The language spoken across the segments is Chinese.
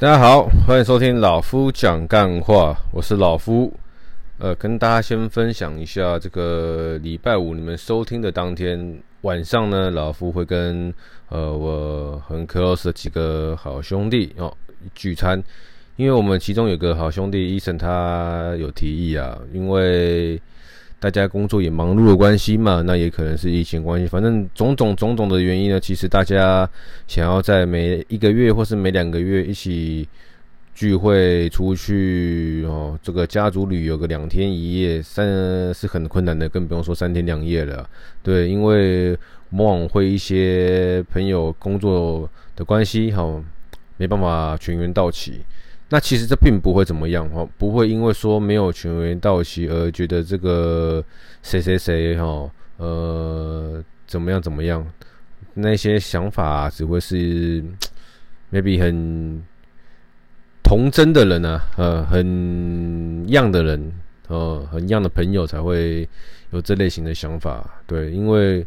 大家好，欢迎收听老夫讲干话，我是老夫。呃，跟大家先分享一下，这个礼拜五你们收听的当天晚上呢，老夫会跟呃我很 close 的几个好兄弟哦聚餐，因为我们其中有个好兄弟伊森他有提议啊，因为。大家工作也忙碌的关系嘛，那也可能是疫情关系，反正种种种种的原因呢。其实大家想要在每一个月或是每两个月一起聚会出去哦，这个家族旅游个两天一夜，三是很困难的，更不用说三天两夜了。对，因为往往会一些朋友工作的关系，哈，没办法全员到齐。那其实这并不会怎么样哦，不会因为说没有全员到齐而觉得这个谁谁谁哈呃怎么样怎么样，那些想法只会是 maybe 很童真的人啊，呃很样的人，呃很样的朋友才会有这类型的想法，对，因为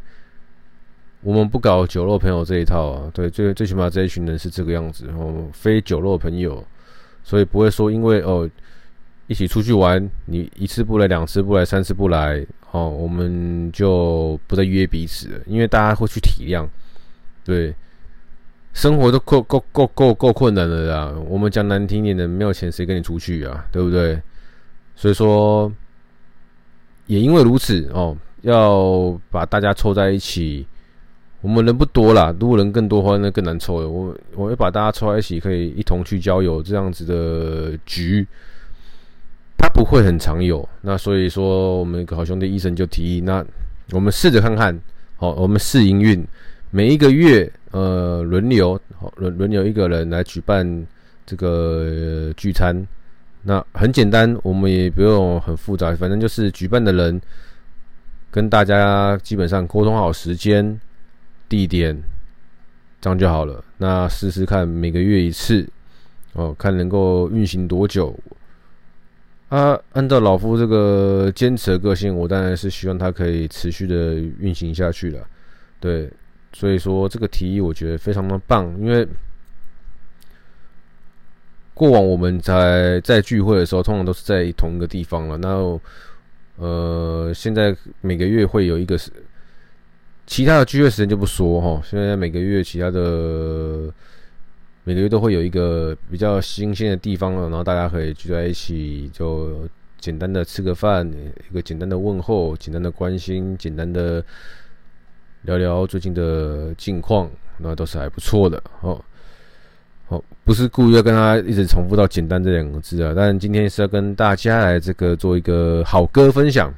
我们不搞酒肉朋友这一套啊，对，最最起码这一群人是这个样子哦，非酒肉朋友。所以不会说，因为哦，一起出去玩，你一次不来，两次不来，三次不来，哦，我们就不再约彼此了。因为大家会去体谅，对，生活都够够够够够困难了啦。我们讲难听点的，没有钱谁跟你出去啊？对不对？所以说，也因为如此哦，要把大家凑在一起。我们人不多啦，如果人更多的话，那更难凑了。我我会把大家凑在一起，可以一同去郊游这样子的局，他不会很常有。那所以说，我们好兄弟医生就提议，那我们试着看看，好，我们试营运，每一个月呃轮流，好轮轮流一个人来举办这个、聚餐。那很简单，我们也不用很复杂，反正就是举办的人跟大家基本上沟通好时间。地点，这样就好了。那试试看，每个月一次，哦，看能够运行多久。啊，按照老夫这个坚持的个性，我当然是希望它可以持续的运行下去了。对，所以说这个提议我觉得非常的棒，因为过往我们在在聚会的时候，通常都是在同一个地方了。那呃，现在每个月会有一个。其他的聚会时间就不说哈，现在每个月其他的每个月都会有一个比较新鲜的地方了，然后大家可以聚在一起，就简单的吃个饭，一个简单的问候，简单的关心，简单的聊聊最近的近况，那都是还不错的哦。好，不是故意要跟他一直重复到“简单”这两个字啊，但今天是要跟大家来这个做一个好歌分享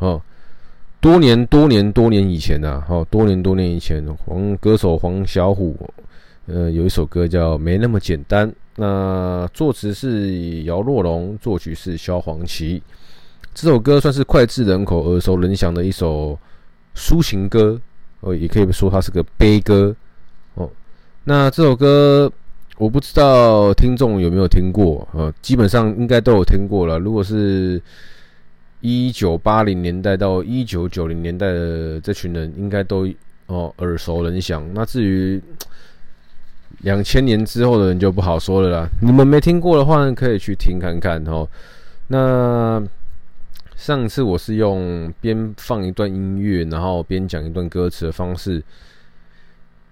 哦。多年多年多年以前啊，好，多年多年以前，黄歌手黄小琥，呃，有一首歌叫《没那么简单》，那作词是姚若龙，作曲是萧煌奇。这首歌算是脍炙人口、耳熟能详的一首抒情歌，哦，也可以说它是个悲歌。哦，那这首歌我不知道听众有没有听过，呃，基本上应该都有听过了。如果是一九八零年代到一九九零年代的这群人，应该都哦耳熟能详。那至于两千年之后的人就不好说了啦。你们没听过的话，可以去听看看哦。那上次我是用边放一段音乐，然后边讲一段歌词的方式，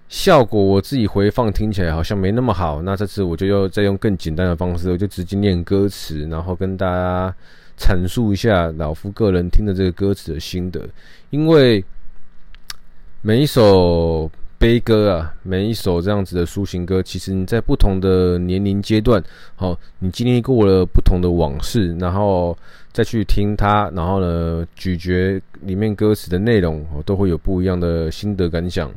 效果我自己回放听起来好像没那么好。那这次我就要再用更简单的方式，我就直接念歌词，然后跟大家。阐述一下老夫个人听的这个歌词的心得，因为每一首悲歌啊，每一首这样子的抒情歌，其实你在不同的年龄阶段，好，你经历过了不同的往事，然后再去听它，然后呢，咀嚼里面歌词的内容，都会有不一样的心得感想。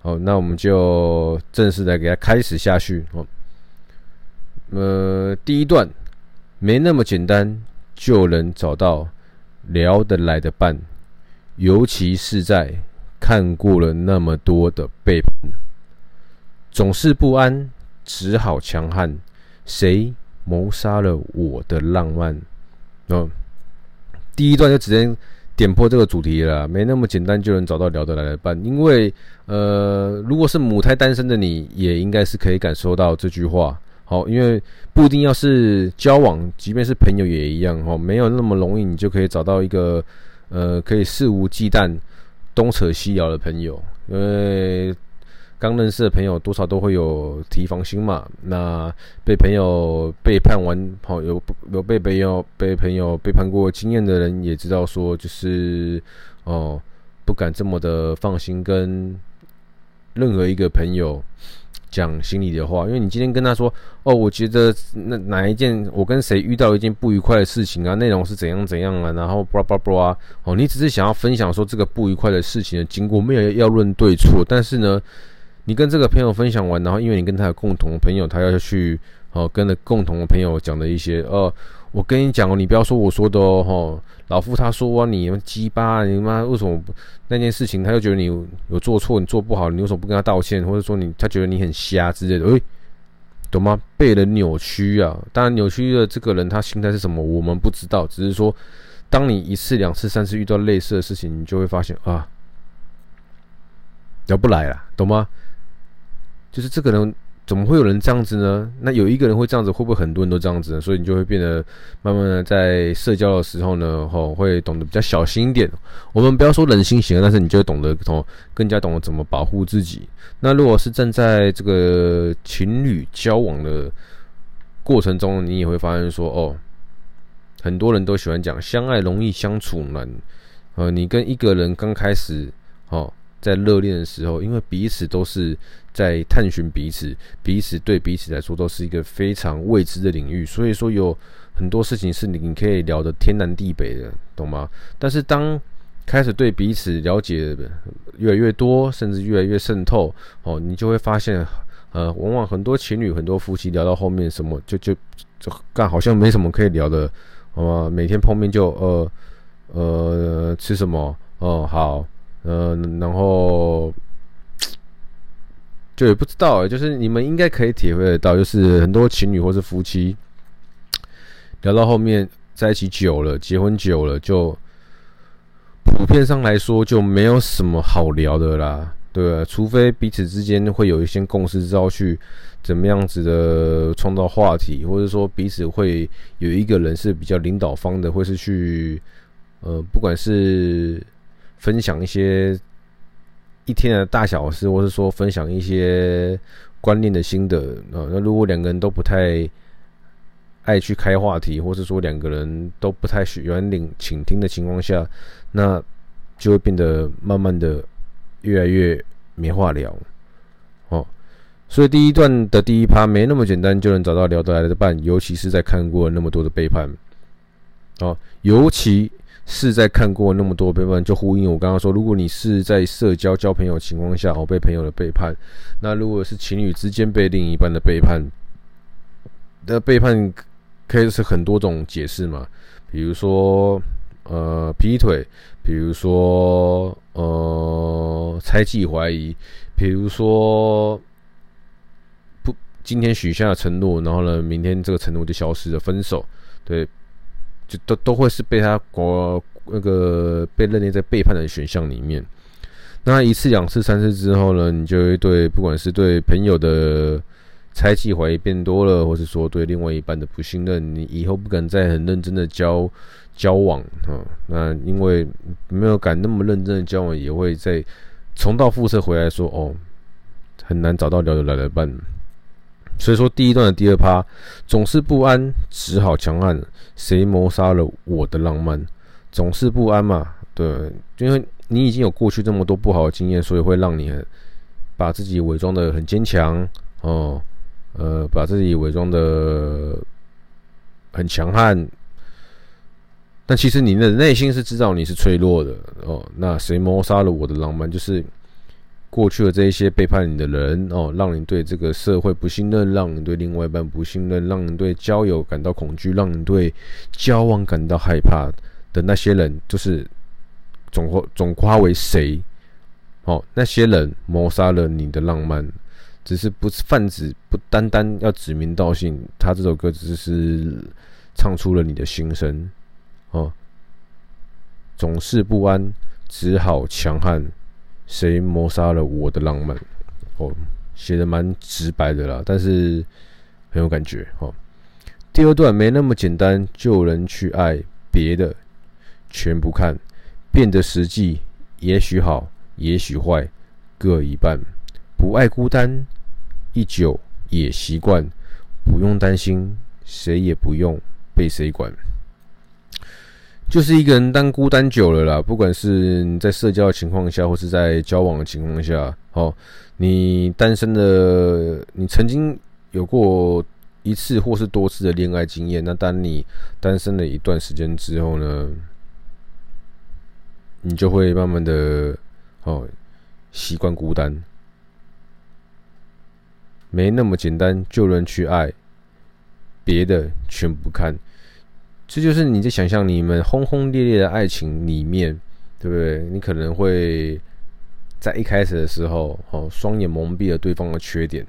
好，那我们就正式的给它开始下去。好，呃，第一段没那么简单。就能找到聊得来的伴，尤其是在看过了那么多的背叛，总是不安，只好强悍。谁谋杀了我的浪漫？哦，第一段就直接点破这个主题了，没那么简单就能找到聊得来的伴。因为，呃，如果是母胎单身的你，也应该是可以感受到这句话。好，因为不一定要是交往，即便是朋友也一样，哈，没有那么容易，你就可以找到一个，呃，可以肆无忌惮东扯西聊的朋友。因为刚认识的朋友，多少都会有提防心嘛。那被朋友背叛完，好，有有被朋友被朋友背叛过经验的人，也知道说，就是哦，不敢这么的放心跟任何一个朋友。讲心里的话，因为你今天跟他说，哦，我觉得那哪一件我跟谁遇到一件不愉快的事情啊，内容是怎样怎样啊，然后巴拉巴拉巴拉，哦，你只是想要分享说这个不愉快的事情的经过，没有要论对错，但是呢，你跟这个朋友分享完，然后因为你跟他有共同的朋友，他要去哦跟着共同的朋友讲的一些，哦，我跟你讲哦，你不要说我说的哦，哦老夫他说啊，你鸡巴，你妈为什么那件事情他又觉得你有做错，你做不好，你为什么不跟他道歉，或者说你他觉得你很瞎之类的？诶、欸，懂吗？被人扭曲啊！当然，扭曲的这个人他心态是什么，我们不知道。只是说，当你一次、两次、三次遇到类似的事情，你就会发现啊，聊不来了，懂吗？就是这个人。怎么会有人这样子呢？那有一个人会这样子，会不会很多人都这样子呢？所以你就会变得慢慢的在社交的时候呢，吼，会懂得比较小心一点。我们不要说人心险，但是你就懂得从更加懂得怎么保护自己。那如果是正在这个情侣交往的过程中，你也会发现说，哦，很多人都喜欢讲相爱容易相处难。呃，你跟一个人刚开始，哦。在热恋的时候，因为彼此都是在探寻彼此，彼此对彼此来说都是一个非常未知的领域，所以说有很多事情是你可以聊得天南地北的，懂吗？但是当开始对彼此了解越来越多，甚至越来越渗透，哦，你就会发现，呃，往往很多情侣、很多夫妻聊到后面，什么就就就干，好像没什么可以聊的，好吗？每天碰面就呃呃吃什么？哦，好。呃，然后就也不知道，就是你们应该可以体会得到，就是很多情侣或是夫妻 聊到后面在一起久了，结婚久了，就普遍上来说就没有什么好聊的啦，对啊，除非彼此之间会有一些共识，知道去怎么样子的创造话题，或者说彼此会有一个人是比较领导方的，或是去呃，不管是。分享一些一天的大小事，或是说分享一些观念的心得啊。那如果两个人都不太爱去开话题，或是说两个人都不太喜欢领倾听的情况下，那就会变得慢慢的越来越没话聊哦。所以第一段的第一趴没那么简单就能找到聊得来的伴，尤其是在看过那么多的背叛哦，尤其。是在看过那么多背叛，就呼应我刚刚说，如果你是在社交交朋友情况下哦被朋友的背叛，那如果是情侣之间被另一半的背叛，那背叛可以是很多种解释嘛，比如说呃劈腿，比如说呃猜忌怀疑，比如说不今天许下的承诺，然后呢明天这个承诺就消失了，分手，对。就都都会是被他国那个被认定在背叛的选项里面。那一次、两次、三次之后呢，你就会对不管是对朋友的猜忌、怀疑变多了，或是说对另外一半的不信任，你以后不敢再很认真的交交往啊。那因为没有敢那么认真的交往，也会再重蹈覆辙回来说哦，很难找到聊得来的伴。所以说，第一段的第二趴总是不安，只好强悍。谁谋杀了我的浪漫？总是不安嘛？对，因为你已经有过去这么多不好的经验，所以会让你把自己伪装的很坚强哦，呃，把自己伪装的很强悍。但其实你的内心是知道你是脆弱的哦。那谁谋杀了我的浪漫？就是。过去的这一些背叛你的人哦，让你对这个社会不信任，让你对另外一半不信任，让你对交友感到恐惧，让你对交往感到害怕的那些人，就是总总夸为谁？哦，那些人谋杀了你的浪漫，只是不是泛指，不单单要指名道姓。他这首歌只是唱出了你的心声哦，总是不安，只好强悍。谁谋杀了我的浪漫？哦，写的蛮直白的啦，但是很有感觉哦。第二段没那么简单，就能去爱别的，全不看，变得实际，也许好，也许坏，各一半。不爱孤单，一久也习惯，不用担心，谁也不用被谁管。就是一个人当孤单久了啦，不管是你在社交的情况下，或是在交往的情况下，哦，你单身的，你曾经有过一次或是多次的恋爱经验，那当你单身了一段时间之后呢，你就会慢慢的哦习惯孤单，没那么简单就能去爱，别的全不看。这就是你在想象你们轰轰烈烈的爱情里面，对不对？你可能会在一开始的时候，哦，双眼蒙蔽了对方的缺点，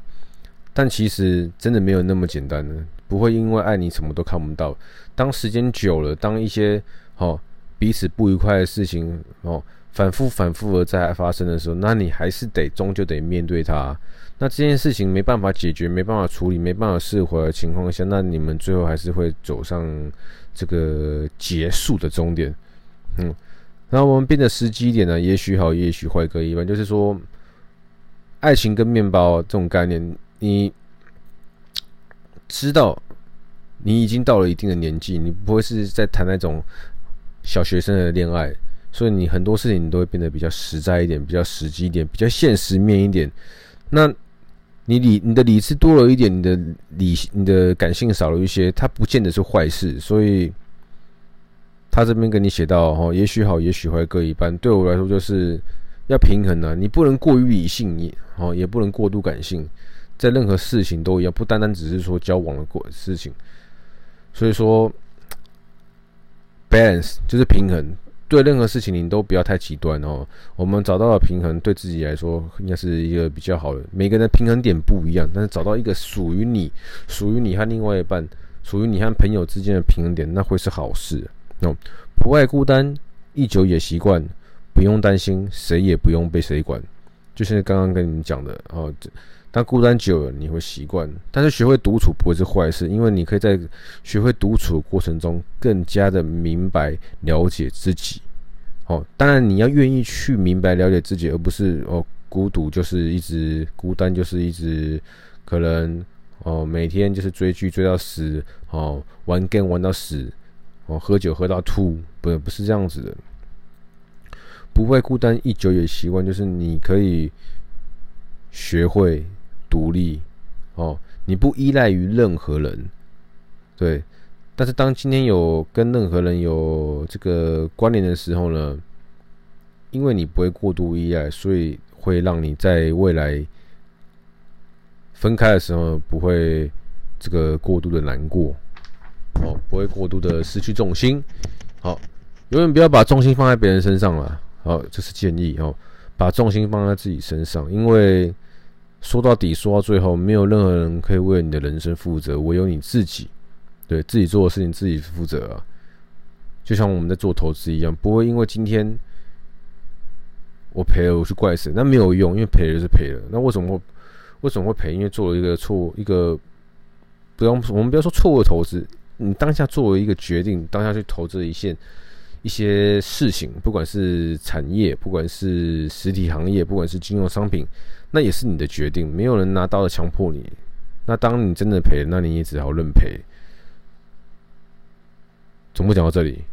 但其实真的没有那么简单的，不会因为爱你什么都看不到。当时间久了，当一些哦彼此不愉快的事情哦反复反复的在发生的时候，那你还是得终究得面对它。那这件事情没办法解决，没办法处理，没办法释怀的情况下，那你们最后还是会走上这个结束的终点。嗯，然后我们变得实际一点呢，也许好，也许坏，各一半。就是说，爱情跟面包这种概念，你知道，你已经到了一定的年纪，你不会是在谈那种小学生的恋爱，所以你很多事情你都会变得比较实在一点，比较实际一点，比较现实面一点。那你理你的理智多了一点，你的理你的感性少了一些，它不见得是坏事。所以他这边跟你写到哦，也许好，也许坏，各一半。对我来说，就是要平衡啊，你不能过于理性，你哦也不能过度感性，在任何事情都一样，不单单只是说交往的过事情。所以说，balance 就是平衡。对任何事情，你都不要太极端哦。我们找到了平衡，对自己来说应该是一个比较好的。每个人的平衡点不一样，但是找到一个属于你、属于你和另外一半、属于你和朋友之间的平衡点，那会是好事哦。不爱孤单，一久也习惯，不用担心，谁也不用被谁管。就是刚刚跟你们讲的哦。当孤单久了，你会习惯。但是学会独处不会是坏事，因为你可以在学会独处的过程中，更加的明白了解自己。哦，当然你要愿意去明白了解自己，而不是哦孤独就是一直孤单就是一直可能哦每天就是追剧追到死哦玩 game 玩到死哦喝酒喝到吐，不不是这样子的。不会孤单一久也习惯，就是你可以学会。独立哦，你不依赖于任何人，对。但是当今天有跟任何人有这个关联的时候呢，因为你不会过度依赖，所以会让你在未来分开的时候不会这个过度的难过，哦，不会过度的失去重心。好，永远不要把重心放在别人身上了。好，这是建议哦，把重心放在自己身上，因为。说到底，说到最后，没有任何人可以为你的人生负责，唯有你自己，对自己做的事情自己负责啊。就像我们在做投资一样，不会因为今天我赔了，我去怪谁，那没有用，因为赔了就是赔了。那为什么会为什么会赔？因为做了一个错，一个不用我们不要说错误的投资，你当下做了一个决定，当下去投资一些一些事情，不管是产业，不管是实体行业，不管是金融商品。那也是你的决定，没有人拿刀的强迫你。那当你真的赔，那你也只好认赔。总部讲到这里，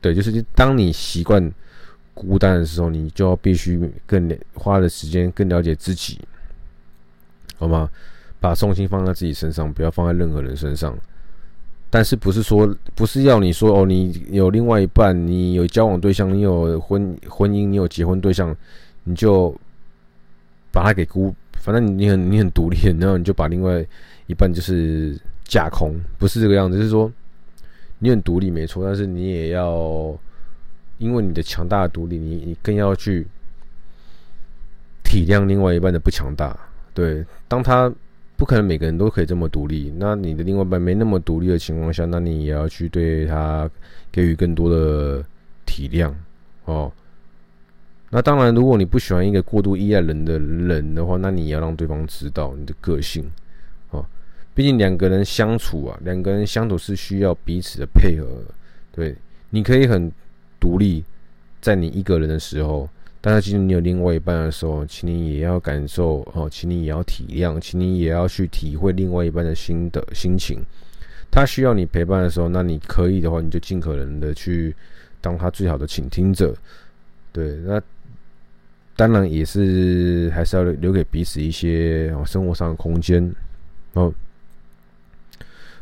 对，就是当你习惯孤单的时候，你就要必须更花的时间更了解自己，好吗？把重心放在自己身上，不要放在任何人身上。但是不是说不是要你说哦，你有另外一半，你有交往对象，你有婚婚姻，你有结婚对象。你就把他给孤，反正你很你很独立，然后你就把另外一半就是架空，不是这个样子。就是说你很独立没错，但是你也要因为你的强大的独立，你你更要去体谅另外一半的不强大。对，当他不可能每个人都可以这么独立，那你的另外一半没那么独立的情况下，那你也要去对他给予更多的体谅哦。那当然，如果你不喜欢一个过度依赖人的人的话，那你也要让对方知道你的个性，哦，毕竟两个人相处啊，两个人相处是需要彼此的配合。对，你可以很独立，在你一个人的时候，但是其实你有另外一半的时候，请你也要感受哦，请你也要体谅，请你也要去体会另外一半的心的心情。他需要你陪伴的时候，那你可以的话，你就尽可能的去当他最好的倾听者。对，那当然也是还是要留给彼此一些生活上的空间哦，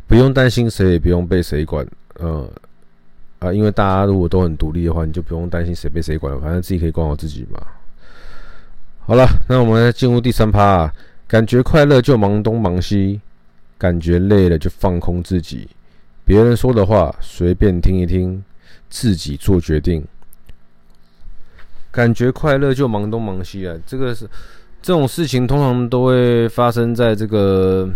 不用担心谁，也不用被谁管，呃啊，因为大家如果都很独立的话，你就不用担心谁被谁管了，反正自己可以管好自己嘛。好了，那我们进入第三趴啊，感觉快乐就忙东忙西。感觉累了就放空自己，别人说的话随便听一听，自己做决定。感觉快乐就忙东忙西啊，这个是这种事情通常都会发生在这个，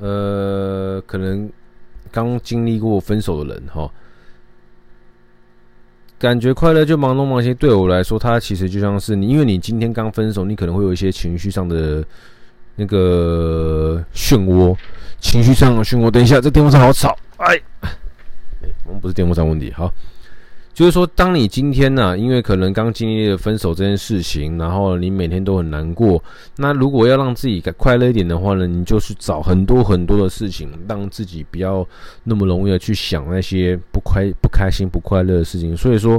呃，可能刚经历过分手的人哈。感觉快乐就忙东忙西，对我来说，它其实就像是你，因为你今天刚分手，你可能会有一些情绪上的。那个漩涡，情绪上的漩涡。等一下，这电风扇好吵！哎，哎，我们不是电风扇问题。好，就是说，当你今天呢、因为可能刚经历了分手这件事情，然后你每天都很难过。那如果要让自己快乐一点的话呢，你就去找很多很多的事情，让自己不要那么容易的去想那些不快、不开心、不快乐的事情。所以说，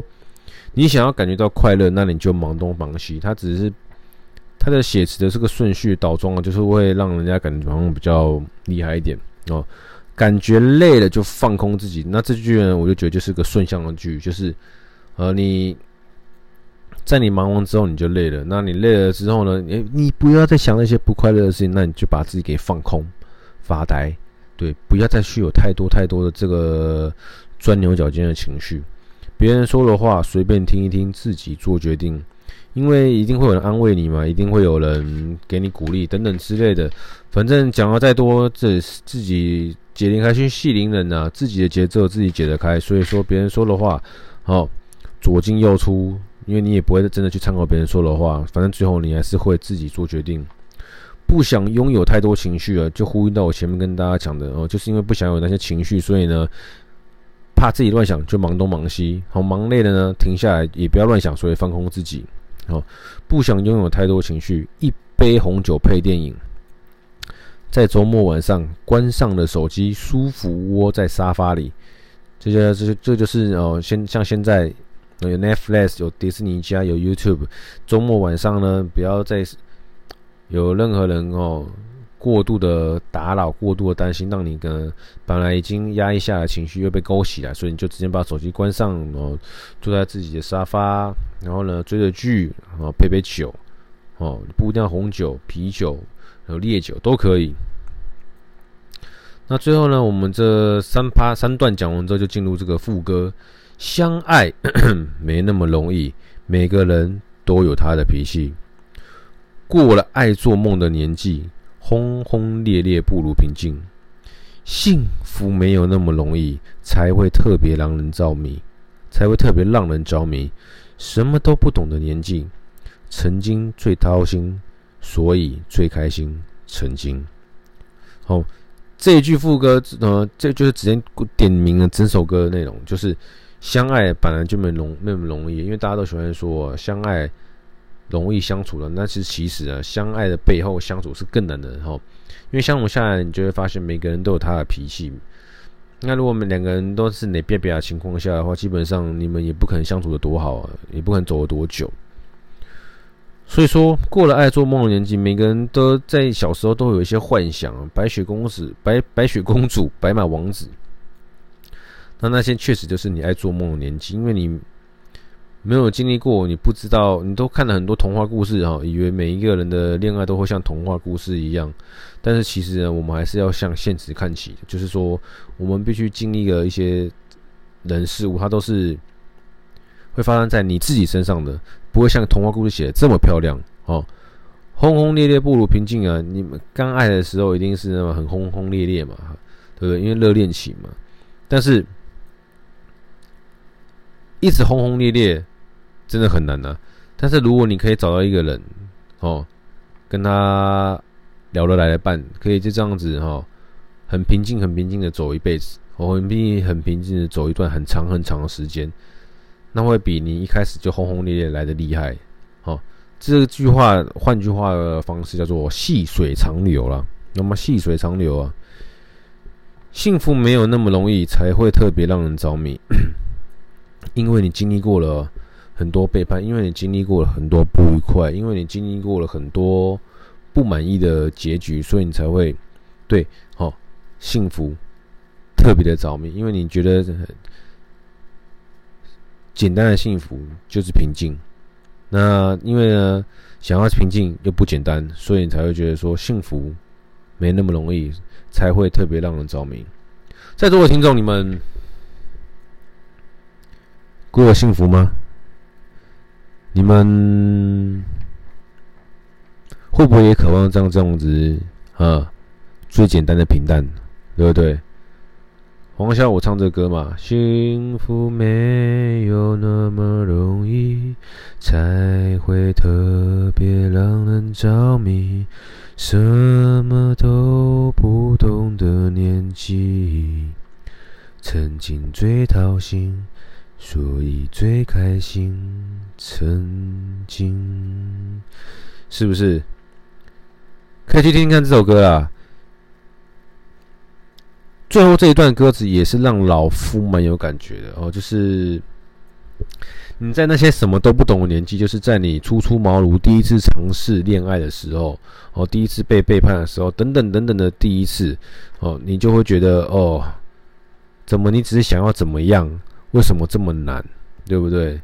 你想要感觉到快乐，那你就忙东忙西。它只是。他的写词的这个顺序倒装啊，就是会让人家感觉好像比较厉害一点哦。感觉累了就放空自己，那这句呢，我就觉得就是个顺向的句，就是呃，你在你忙完之后你就累了，那你累了之后呢，你你不要再想那些不快乐的事情，那你就把自己给放空、发呆，对，不要再去有太多太多的这个钻牛角尖的情绪。别人说的话随便听一听，自己做决定。因为一定会有人安慰你嘛，一定会有人给你鼓励等等之类的。反正讲了再多，这自己解铃还须系铃人呐，自己的节奏自己解得开。所以说别人说的话，好左进右出，因为你也不会真的去参考别人说的话。反正最后你还是会自己做决定。不想拥有太多情绪了，就呼应到我前面跟大家讲的哦，就是因为不想有那些情绪，所以呢，怕自己乱想，就忙东忙西。好，忙累了呢，停下来也不要乱想，所以放空自己。哦，不想拥有太多情绪，一杯红酒配电影，在周末晚上关上了手机，舒服窝在沙发里。这些，这，这就是哦，现像现在有 Netflix，有迪士尼加，有 YouTube。周末晚上呢，不要再有任何人哦。过度的打扰，过度的担心，让你跟本来已经压抑下的情绪又被勾起来，所以你就直接把手机关上，然后坐在自己的沙发，然后呢追着剧，然后配杯酒，哦，不一定要红酒、啤酒，有烈酒都可以。那最后呢，我们这三趴三段讲完之后，就进入这个副歌。相爱 没那么容易，每个人都有他的脾气，过了爱做梦的年纪。轰轰烈烈不如平静，幸福没有那么容易，才会特别让人着迷，才会特别让人着迷。什么都不懂的年纪，曾经最掏心，所以最开心。曾经，好，这一句副歌，呃，这就是直接点明了整首歌的内容，就是相爱本来就没容那么容易，因为大家都喜欢说相爱。容易相处的，那是其实啊，相爱的背后相处是更难的哈。因为相处下来，你就会发现每个人都有他的脾气。那如果我们两个人都是哪别别的情况下的话，基本上你们也不可能相处的多好啊，也不可能走了多久。所以说，过了爱做梦的年纪，每个人都在小时候都有一些幻想，白雪公主、白白雪公主、白马王子。那那些确实就是你爱做梦的年纪，因为你。没有经历过，你不知道，你都看了很多童话故事哈，以为每一个人的恋爱都会像童话故事一样，但是其实呢，我们还是要向现实看齐，就是说，我们必须经历了一些人事物，它都是会发生在你自己身上的，不会像童话故事写的这么漂亮哦。轰轰烈烈不如平静啊！你们刚爱的时候一定是那么很轰轰烈烈嘛，对不对？因为热恋期嘛，但是一直轰轰烈烈。真的很难呐、但是如果你可以找到一个人，哦，跟他聊得来的伴，可以就这样子哈，很平静、很平静的走一辈子，我很平、很平静的走一段很长很长的时间，那会比你一开始就轰轰烈烈来的厉害。好，这句话换句话的方式叫做细水长流了。那么细水长流啊，幸福没有那么容易，才会特别让人着迷。因为你经历过了很多背叛，因为你经历过了很多不愉快，因为你经历过了很多不满意的结局，所以你才会对哦幸福特别的着迷。因为你觉得简单的幸福就是平静，那因为呢想要平静又不简单，所以你才会觉得说幸福没那么容易，才会特别让人着迷。在座的听众，你们。过得幸福吗？你们会不会也渴望这样这样子啊？最简单的平淡，对不对？黄小，我唱这歌嘛，幸福没有那么容易，才会特别让人着迷。什么都不懂的年纪，曾经最掏心。所以最开心，曾经是不是？可以去听听看这首歌啊。最后这一段歌词也是让老夫蛮有感觉的哦，就是你在那些什么都不懂的年纪，就是在你初出茅庐、第一次尝试恋爱的时候，哦，第一次被背叛的时候，等等等等的第一次，哦，你就会觉得哦，怎么你只是想要怎么样？为什么这么难，对不对？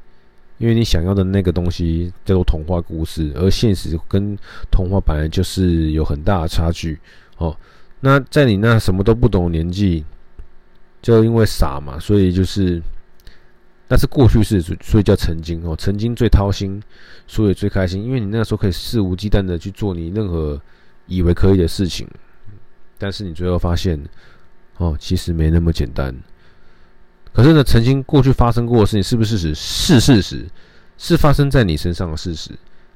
因为你想要的那个东西叫做童话故事，而现实跟童话本来就是有很大的差距。哦，那在你那什么都不懂年纪，就因为傻嘛，所以就是那是过去式，所以叫曾经哦，曾经最掏心，所以最开心，因为你那时候可以肆无忌惮的去做你任何以为可以的事情，但是你最后发现，哦，其实没那么简单。可是呢，曾经过去发生过的事情是不是事实？是事实，是发生在你身上的事实。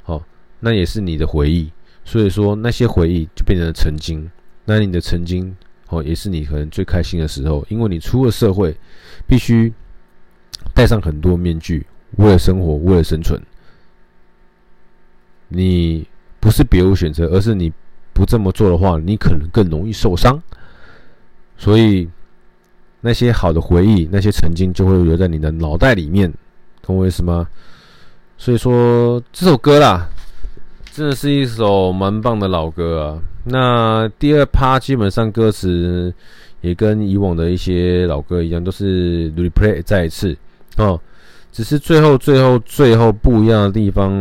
哦，那也是你的回忆。所以说，那些回忆就变成了曾经。那你的曾经，哦，也是你可能最开心的时候，因为你出了社会，必须戴上很多面具，为了生活，为了生存。你不是别无选择，而是你不这么做的话，你可能更容易受伤。所以。那些好的回忆，那些曾经就会留在你的脑袋里面，懂我意思吗？所以说这首歌啦，真的是一首蛮棒的老歌啊。那第二趴基本上歌词也跟以往的一些老歌一样，都是 replay 再一次哦，只是最后最后最后不一样的地方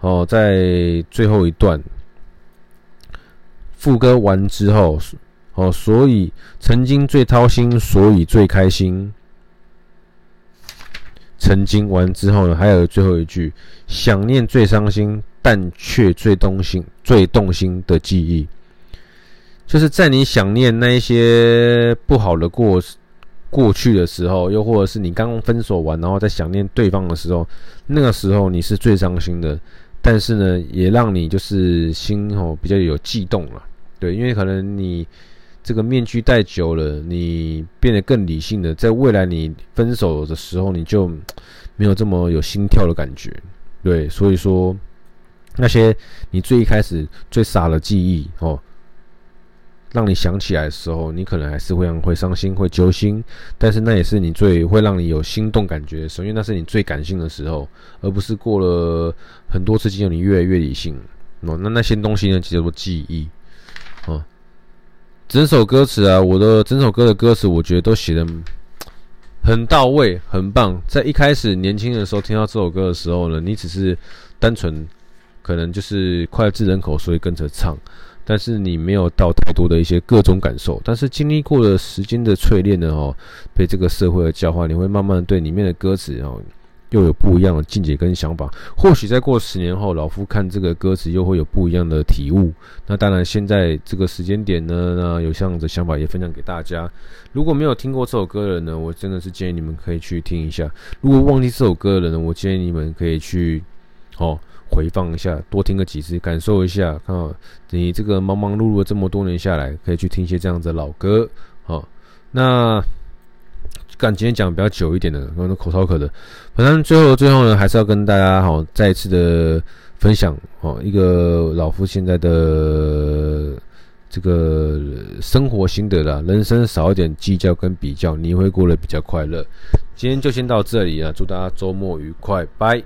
哦，在最后一段副歌完之后。哦，所以曾经最掏心，所以最开心。曾经完之后呢，还有最后一句：想念最伤心，但却最动心、最动心的记忆，就是在你想念那一些不好的过过去的时候，又或者是你刚刚分手完，然后在想念对方的时候，那个时候你是最伤心的。但是呢，也让你就是心哦比较有悸动了，对，因为可能你。这个面具戴久了，你变得更理性的，在未来你分手的时候，你就没有这么有心跳的感觉，对，所以说那些你最一开始最傻的记忆哦，让你想起来的时候，你可能还是会会伤心、会揪心，但是那也是你最会让你有心动感觉的时候，因为那是你最感性的时候，而不是过了很多次之后你越来越理性哦。那那些东西呢，叫做记忆。整首歌词啊，我的整首歌的歌词，我觉得都写的很到位，很棒。在一开始年轻的时候听到这首歌的时候呢，你只是单纯可能就是脍炙人口，所以跟着唱，但是你没有到太多的一些各种感受。但是经历过了时间的淬炼呢，哦，被这个社会的教化，你会慢慢对里面的歌词哦。又有不一样的见解跟想法，或许再过十年后，老夫看这个歌词又会有不一样的体悟。那当然，现在这个时间点呢，那有这样的想法也分享给大家。如果没有听过这首歌的人呢，我真的是建议你们可以去听一下。如果忘记这首歌的人呢，我建议你们可以去哦回放一下，多听个几次，感受一下。看好你这个忙忙碌碌这么多年下来，可以去听一些这样子的老歌。好，那赶今天讲比较久一点的，可能口超渴的。反正最后最后呢，还是要跟大家好再一次的分享哦，一个老夫现在的。这个生活心得啦，人生少一点计较跟比较，你会过得比较快乐。今天就先到这里啊，祝大家周末愉快，拜。